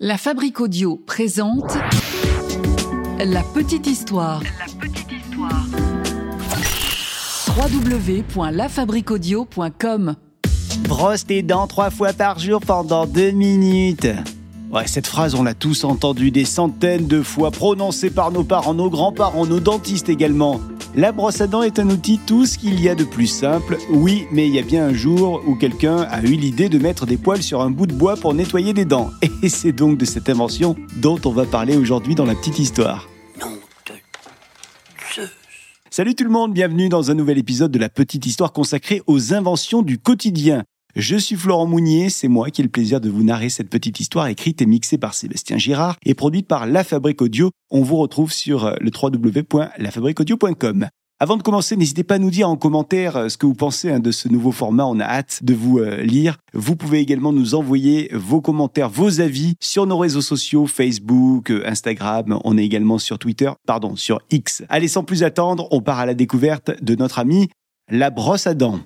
La Fabrique Audio présente La Petite Histoire. La petite histoire. www.lafabriqueaudio.com Brosse tes dents trois fois par jour pendant deux minutes. Ouais, cette phrase, on l'a tous entendue des centaines de fois, prononcée par nos parents, nos grands-parents, nos dentistes également. La brosse à dents est un outil tout ce qu'il y a de plus simple. Oui, mais il y a bien un jour où quelqu'un a eu l'idée de mettre des poils sur un bout de bois pour nettoyer des dents. Et c'est donc de cette invention dont on va parler aujourd'hui dans la petite histoire. Salut tout le monde, bienvenue dans un nouvel épisode de la petite histoire consacrée aux inventions du quotidien. Je suis Florent Mounier, c'est moi qui ai le plaisir de vous narrer cette petite histoire écrite et mixée par Sébastien Girard et produite par La Fabrique Audio. On vous retrouve sur euh, le www.lafabriqueaudio.com. Avant de commencer, n'hésitez pas à nous dire en commentaire euh, ce que vous pensez hein, de ce nouveau format. On a hâte de vous euh, lire. Vous pouvez également nous envoyer vos commentaires, vos avis sur nos réseaux sociaux, Facebook, Instagram. On est également sur Twitter, pardon, sur X. Allez, sans plus attendre, on part à la découverte de notre ami la brosse à dents.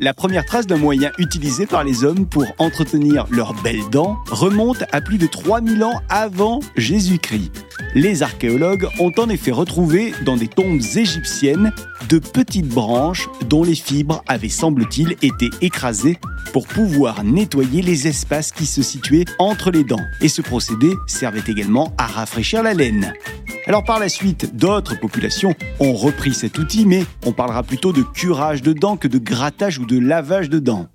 La première trace d'un moyen utilisé par les hommes pour entretenir leurs belles dents remonte à plus de 3000 ans avant Jésus-Christ. Les archéologues ont en effet retrouvé dans des tombes égyptiennes de petites branches dont les fibres avaient semble-t-il été écrasées pour pouvoir nettoyer les espaces qui se situaient entre les dents. Et ce procédé servait également à rafraîchir la laine. Alors par la suite, d'autres populations ont repris cet outil, mais on parlera plutôt de curage de dents que de grattage ou de lavage de dents.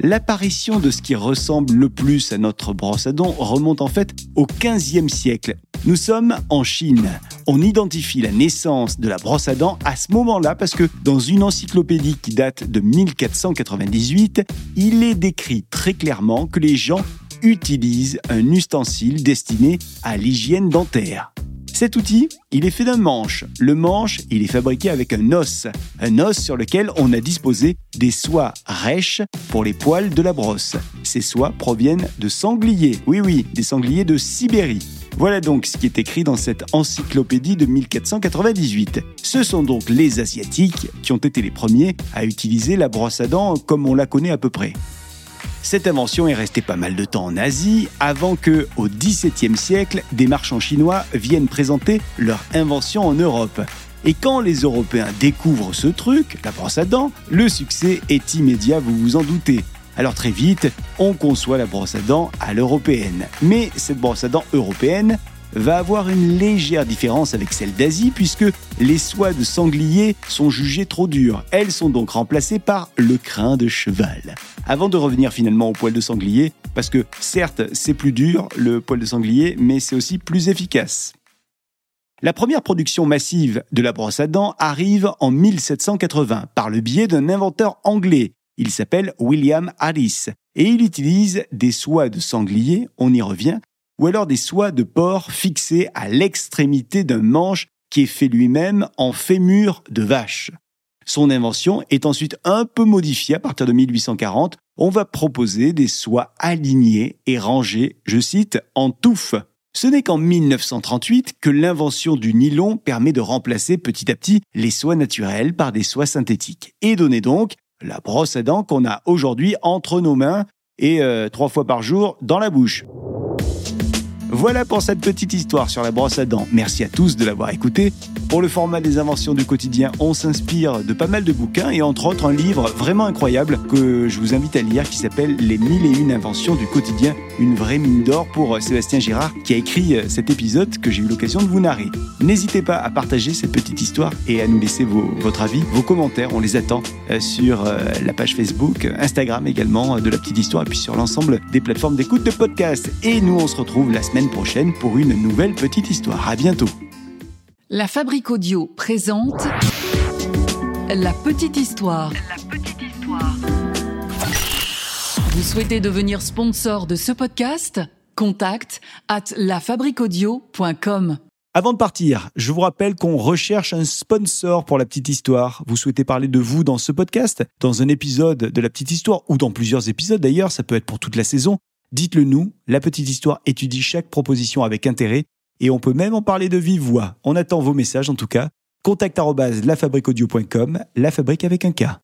L'apparition de ce qui ressemble le plus à notre brosse à dents remonte en fait au 15e siècle. Nous sommes en Chine. On identifie la naissance de la brosse à dents à ce moment-là parce que dans une encyclopédie qui date de 1498, il est décrit très clairement que les gens utilisent un ustensile destiné à l'hygiène dentaire. Cet outil, il est fait d'un manche. Le manche, il est fabriqué avec un os. Un os sur lequel on a disposé des soies rêches pour les poils de la brosse. Ces soies proviennent de sangliers. Oui, oui, des sangliers de Sibérie. Voilà donc ce qui est écrit dans cette encyclopédie de 1498. Ce sont donc les Asiatiques qui ont été les premiers à utiliser la brosse à dents comme on la connaît à peu près. Cette invention est restée pas mal de temps en Asie avant que, au XVIIe siècle, des marchands chinois viennent présenter leur invention en Europe. Et quand les Européens découvrent ce truc, la brosse à dents, le succès est immédiat, vous vous en doutez. Alors très vite, on conçoit la brosse à dents à l'européenne. Mais cette brosse à dents européenne va avoir une légère différence avec celle d'Asie puisque les soies de sanglier sont jugées trop dures. Elles sont donc remplacées par le crin de cheval. Avant de revenir finalement au poil de sanglier, parce que certes c'est plus dur le poil de sanglier, mais c'est aussi plus efficace. La première production massive de la brosse à dents arrive en 1780 par le biais d'un inventeur anglais. Il s'appelle William Harris et il utilise des soies de sanglier, on y revient, ou alors des soies de porc fixées à l'extrémité d'un manche qui est fait lui-même en fémur de vache. Son invention est ensuite un peu modifiée à partir de 1840. On va proposer des soies alignées et rangées, je cite, en touffe. Ce n'est qu'en 1938 que l'invention du nylon permet de remplacer petit à petit les soies naturelles par des soies synthétiques et donner donc la brosse à dents qu'on a aujourd'hui entre nos mains et euh, trois fois par jour dans la bouche. Voilà pour cette petite histoire sur la brosse à dents. Merci à tous de l'avoir écouté. Pour le format des inventions du quotidien, on s'inspire de pas mal de bouquins et entre autres un livre vraiment incroyable que je vous invite à lire qui s'appelle Les mille et une inventions du quotidien. Une vraie mine d'or pour Sébastien Girard qui a écrit euh, cet épisode que j'ai eu l'occasion de vous narrer. N'hésitez pas à partager cette petite histoire et à nous laisser votre avis, vos commentaires. On les attend euh, sur euh, la page Facebook, Instagram également de la petite histoire et puis sur l'ensemble des plateformes d'écoute de podcast. Et nous, on se retrouve la semaine prochaine pour une nouvelle petite histoire. À bientôt. La Fabrique Audio présente La Petite Histoire. La petite histoire. Vous souhaitez devenir sponsor de ce podcast? Contact at lafabriqueaudio.com. Avant de partir, je vous rappelle qu'on recherche un sponsor pour la petite histoire. Vous souhaitez parler de vous dans ce podcast, dans un épisode de la petite histoire ou dans plusieurs épisodes d'ailleurs, ça peut être pour toute la saison. Dites-le nous, la petite histoire étudie chaque proposition avec intérêt et on peut même en parler de vive voix. On attend vos messages en tout cas. Contact lafabriqueaudio.com, la fabrique avec un K.